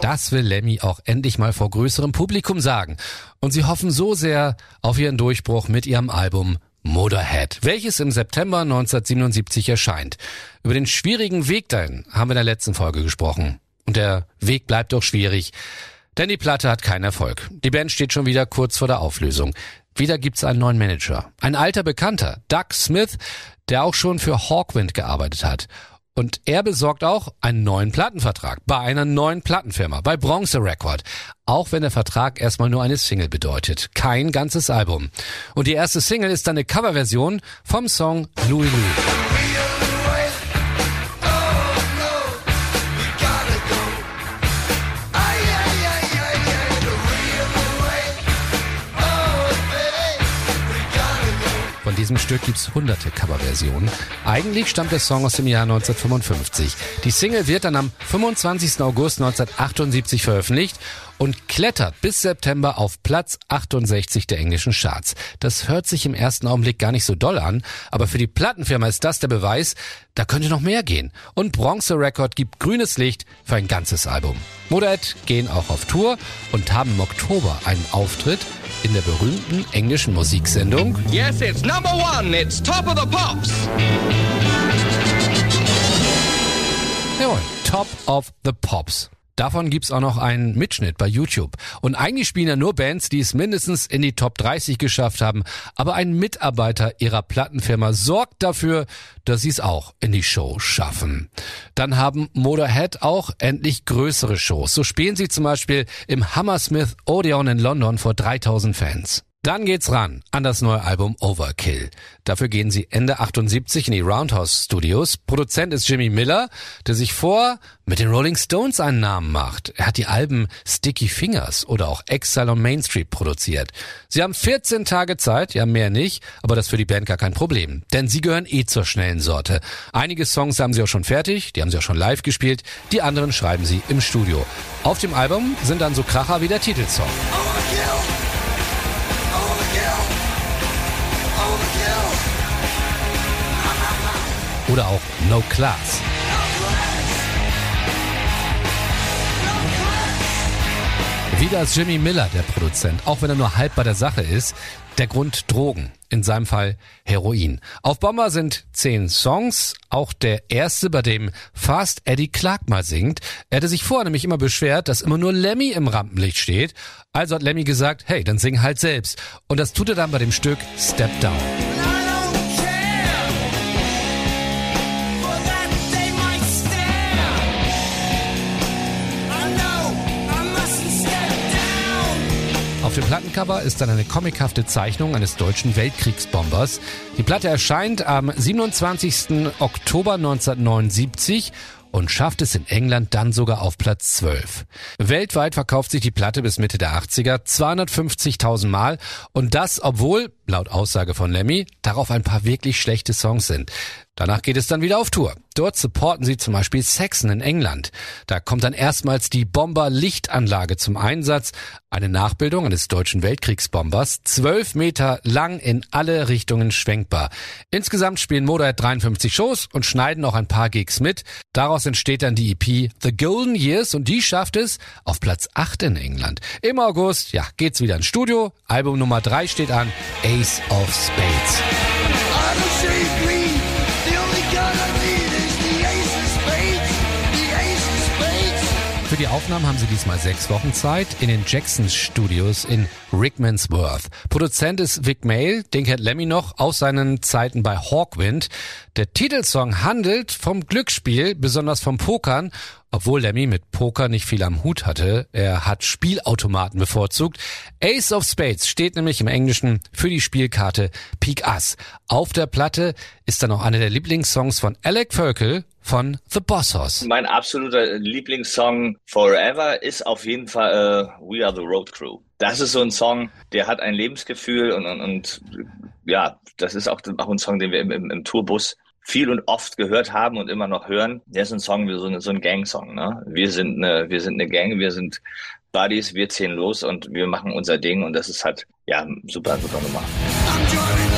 Das will Lemmy auch endlich mal vor größerem Publikum sagen. Und sie hoffen so sehr auf ihren Durchbruch mit ihrem Album Motorhead, welches im September 1977 erscheint. Über den schwierigen Weg dahin haben wir in der letzten Folge gesprochen. Und der Weg bleibt doch schwierig, denn die Platte hat keinen Erfolg. Die Band steht schon wieder kurz vor der Auflösung. Wieder gibt's einen neuen Manager. Ein alter Bekannter, Doug Smith, der auch schon für Hawkwind gearbeitet hat. Und er besorgt auch einen neuen Plattenvertrag bei einer neuen Plattenfirma, bei Bronze Record. Auch wenn der Vertrag erstmal nur eine Single bedeutet. Kein ganzes Album. Und die erste Single ist dann eine Coverversion vom Song Louis Louis. Von diesem Stück gibt's hunderte Coverversionen. Eigentlich stammt der Song aus dem Jahr 1955. Die Single wird dann am 25. August 1978 veröffentlicht und klettert bis September auf Platz 68 der englischen Charts. Das hört sich im ersten Augenblick gar nicht so doll an, aber für die Plattenfirma ist das der Beweis, da könnte noch mehr gehen. Und Bronze Record gibt grünes Licht für ein ganzes Album. Motorhead gehen auch auf Tour und haben im Oktober einen Auftritt in der berühmten englischen Musiksendung Yes, it's number one. It's top of the pops. Jawohl, Top of the Pops. Davon gibt's auch noch einen Mitschnitt bei YouTube. Und eigentlich spielen ja nur Bands, die es mindestens in die Top 30 geschafft haben. Aber ein Mitarbeiter ihrer Plattenfirma sorgt dafür, dass sie es auch in die Show schaffen. Dann haben Motorhead auch endlich größere Shows. So spielen sie zum Beispiel im Hammersmith Odeon in London vor 3000 Fans. Dann geht's ran an das neue Album Overkill. Dafür gehen sie Ende 78 in die Roundhouse Studios. Produzent ist Jimmy Miller, der sich vor mit den Rolling Stones einen Namen macht. Er hat die Alben Sticky Fingers oder auch Exile on Main Street produziert. Sie haben 14 Tage Zeit, ja mehr nicht, aber das für die Band gar kein Problem, denn sie gehören eh zur schnellen Sorte. Einige Songs haben sie auch schon fertig, die haben sie auch schon live gespielt, die anderen schreiben sie im Studio. Auf dem Album sind dann so Kracher wie der Titelsong. Overkill. Oder auch No Class. Wieder ist Jimmy Miller der Produzent, auch wenn er nur halb bei der Sache ist. Der Grund Drogen, in seinem Fall Heroin. Auf Bomber sind zehn Songs, auch der erste, bei dem Fast Eddie Clark mal singt. Er hatte sich vorher nämlich immer beschwert, dass immer nur Lemmy im Rampenlicht steht. Also hat Lemmy gesagt, hey, dann sing halt selbst. Und das tut er dann bei dem Stück Step Down. Auf dem Plattencover ist dann eine comichafte Zeichnung eines deutschen Weltkriegsbombers. Die Platte erscheint am 27. Oktober 1979 und schafft es in England dann sogar auf Platz 12. Weltweit verkauft sich die Platte bis Mitte der 80er 250.000 Mal und das, obwohl, laut Aussage von Lemmy, darauf ein paar wirklich schlechte Songs sind. Danach geht es dann wieder auf Tour. Dort supporten sie zum Beispiel Saxon in England. Da kommt dann erstmals die Bomber-Lichtanlage zum Einsatz. Eine Nachbildung eines deutschen Weltkriegsbombers. Zwölf Meter lang in alle Richtungen schwenkbar. Insgesamt spielen Motorhead 53 Shows und schneiden auch ein paar Gigs mit. Daraus entsteht dann die EP The Golden Years und die schafft es auf Platz 8 in England. Im August, ja, geht's wieder ins Studio. Album Nummer 3 steht an. Ace of Spades. Für die Aufnahmen haben sie diesmal sechs Wochen Zeit in den Jacksons Studios in Rickman's Worth. Produzent ist Vic Mail, den kennt Lemmy noch aus seinen Zeiten bei Hawkwind. Der Titelsong handelt vom Glücksspiel, besonders vom Pokern obwohl Lemmy mit Poker nicht viel am Hut hatte, er hat Spielautomaten bevorzugt. Ace of Spades steht nämlich im Englischen für die Spielkarte Peak Ass. Auf der Platte ist dann auch einer der Lieblingssongs von Alec Völkel von The Boss Hoss. Mein absoluter Lieblingssong Forever ist auf jeden Fall uh, We Are the Road Crew. Das ist so ein Song, der hat ein Lebensgefühl und, und, und ja, das ist auch, auch ein Song, den wir im, im, im Tourbus viel und oft gehört haben und immer noch hören. Der ist ein Song wie so, eine, so ein Gang-Song. Ne? Wir sind eine, wir sind eine Gang, wir sind Buddies, wir ziehen los und wir machen unser Ding und das ist halt ja super, super gemacht.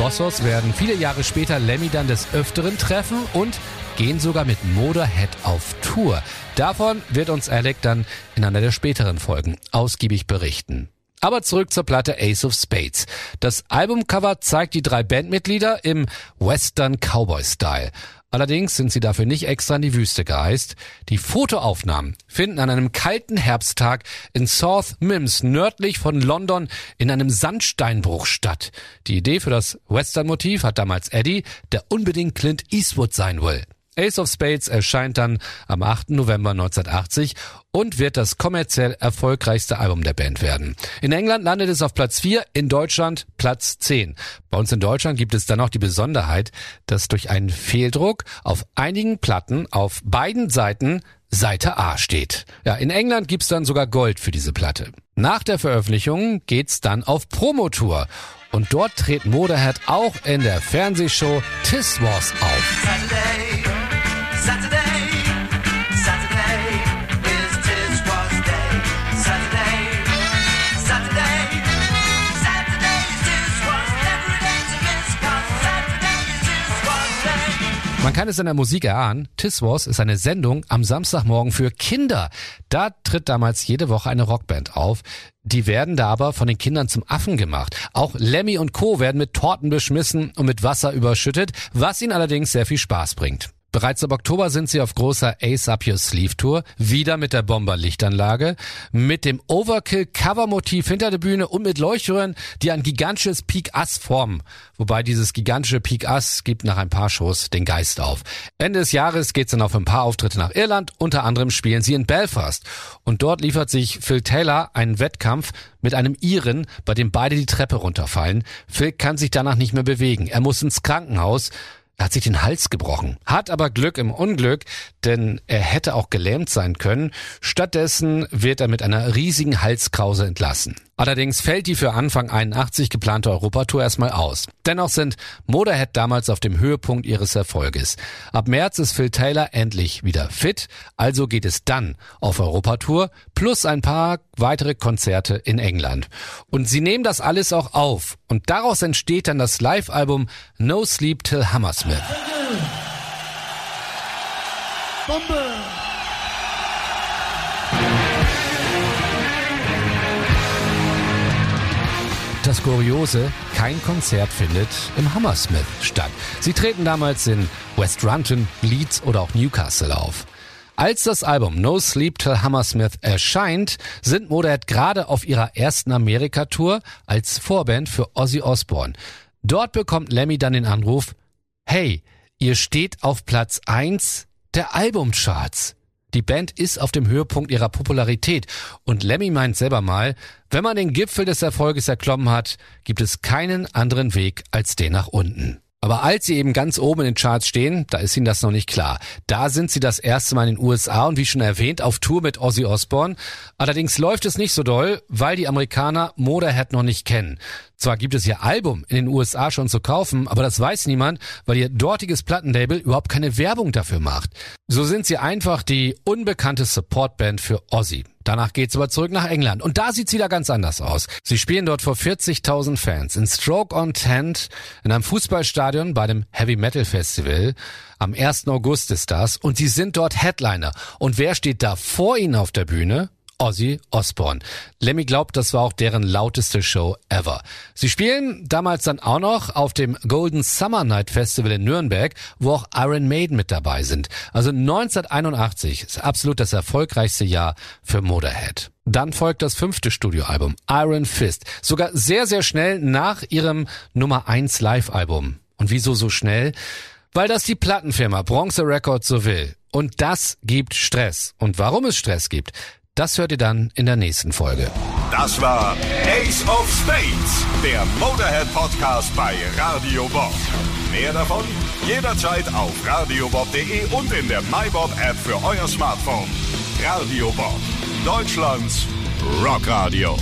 Bossos werden viele Jahre später Lemmy dann des Öfteren treffen und gehen sogar mit Motorhead auf Tour. Davon wird uns Alec dann in einer der späteren Folgen ausgiebig berichten. Aber zurück zur Platte Ace of Spades. Das Albumcover zeigt die drei Bandmitglieder im Western Cowboy Style. Allerdings sind sie dafür nicht extra in die Wüste gereist. Die Fotoaufnahmen finden an einem kalten Herbsttag in South Mims nördlich von London in einem Sandsteinbruch statt. Die Idee für das Western-Motiv hat damals Eddie, der unbedingt Clint Eastwood sein will. Ace of Spades erscheint dann am 8. November 1980 und wird das kommerziell erfolgreichste Album der Band werden. In England landet es auf Platz 4, in Deutschland Platz 10. Bei uns in Deutschland gibt es dann noch die Besonderheit, dass durch einen Fehldruck auf einigen Platten auf beiden Seiten Seite A steht. Ja, in England gibt's dann sogar Gold für diese Platte. Nach der Veröffentlichung geht's dann auf Promotour und dort tritt Motorhead auch in der Fernsehshow Tis Was auf. Man kann es in der Musik erahnen, Tis Was ist eine Sendung am Samstagmorgen für Kinder. Da tritt damals jede Woche eine Rockband auf. Die werden da aber von den Kindern zum Affen gemacht. Auch Lemmy und Co. werden mit Torten beschmissen und mit Wasser überschüttet, was ihnen allerdings sehr viel Spaß bringt. Bereits ab Oktober sind sie auf großer Ace Up Your Sleeve Tour, wieder mit der Bomber Lichtanlage, mit dem Overkill Covermotiv hinter der Bühne und mit Leuchtröhren, die ein gigantisches Peak Ass formen. Wobei dieses gigantische Peak Ass gibt nach ein paar Shows den Geist auf. Ende des Jahres geht's dann auf ein paar Auftritte nach Irland, unter anderem spielen sie in Belfast. Und dort liefert sich Phil Taylor einen Wettkampf mit einem Iren, bei dem beide die Treppe runterfallen. Phil kann sich danach nicht mehr bewegen. Er muss ins Krankenhaus. Er hat sich den Hals gebrochen, hat aber Glück im Unglück, denn er hätte auch gelähmt sein können. Stattdessen wird er mit einer riesigen Halskrause entlassen. Allerdings fällt die für Anfang 81 geplante Europatour erstmal aus. Dennoch sind Motorhead damals auf dem Höhepunkt ihres Erfolges. Ab März ist Phil Taylor endlich wieder fit, also geht es dann auf Europatour plus ein paar weitere Konzerte in England. Und sie nehmen das alles auch auf und daraus entsteht dann das Live-Album No Sleep Till Hammersmith. Das Kuriose, kein Konzert findet im Hammersmith statt. Sie treten damals in West Runton, Leeds oder auch Newcastle auf. Als das Album No Sleep Till Hammersmith erscheint, sind Motorhead gerade auf ihrer ersten Amerika-Tour als Vorband für Ozzy Osbourne. Dort bekommt Lemmy dann den Anruf, hey, ihr steht auf Platz 1 der Albumcharts. Die Band ist auf dem Höhepunkt ihrer Popularität und Lemmy meint selber mal, wenn man den Gipfel des Erfolges erklommen hat, gibt es keinen anderen Weg als den nach unten. Aber als sie eben ganz oben in den Charts stehen, da ist ihnen das noch nicht klar. Da sind sie das erste Mal in den USA und wie schon erwähnt auf Tour mit Ozzy Osbourne. Allerdings läuft es nicht so doll, weil die Amerikaner Motorhead noch nicht kennen. Zwar gibt es ihr Album in den USA schon zu kaufen, aber das weiß niemand, weil ihr dortiges Plattenlabel überhaupt keine Werbung dafür macht. So sind sie einfach die unbekannte Supportband für Ozzy. Danach geht's aber zurück nach England und da sieht's wieder ganz anders aus. Sie spielen dort vor 40.000 Fans in Stroke on Tent in einem Fußballstadion bei dem Heavy Metal Festival. Am 1. August ist das und sie sind dort Headliner. Und wer steht da vor ihnen auf der Bühne? Ozzy Osbourne. Lemmy glaubt, das war auch deren lauteste Show ever. Sie spielen damals dann auch noch auf dem Golden Summer Night Festival in Nürnberg, wo auch Iron Maiden mit dabei sind. Also 1981 ist absolut das erfolgreichste Jahr für Motorhead. Dann folgt das fünfte Studioalbum, Iron Fist. Sogar sehr, sehr schnell nach ihrem Nummer 1 Live-Album. Und wieso so schnell? Weil das die Plattenfirma Bronze Records so will. Und das gibt Stress. Und warum es Stress gibt, das hört ihr dann in der nächsten Folge. Das war Ace of Spades, der Motorhead Podcast bei Radio Bob. Mehr davon jederzeit auf radiobob.de und in der MyBob App für euer Smartphone. Radio Bob, Deutschlands Rockradio.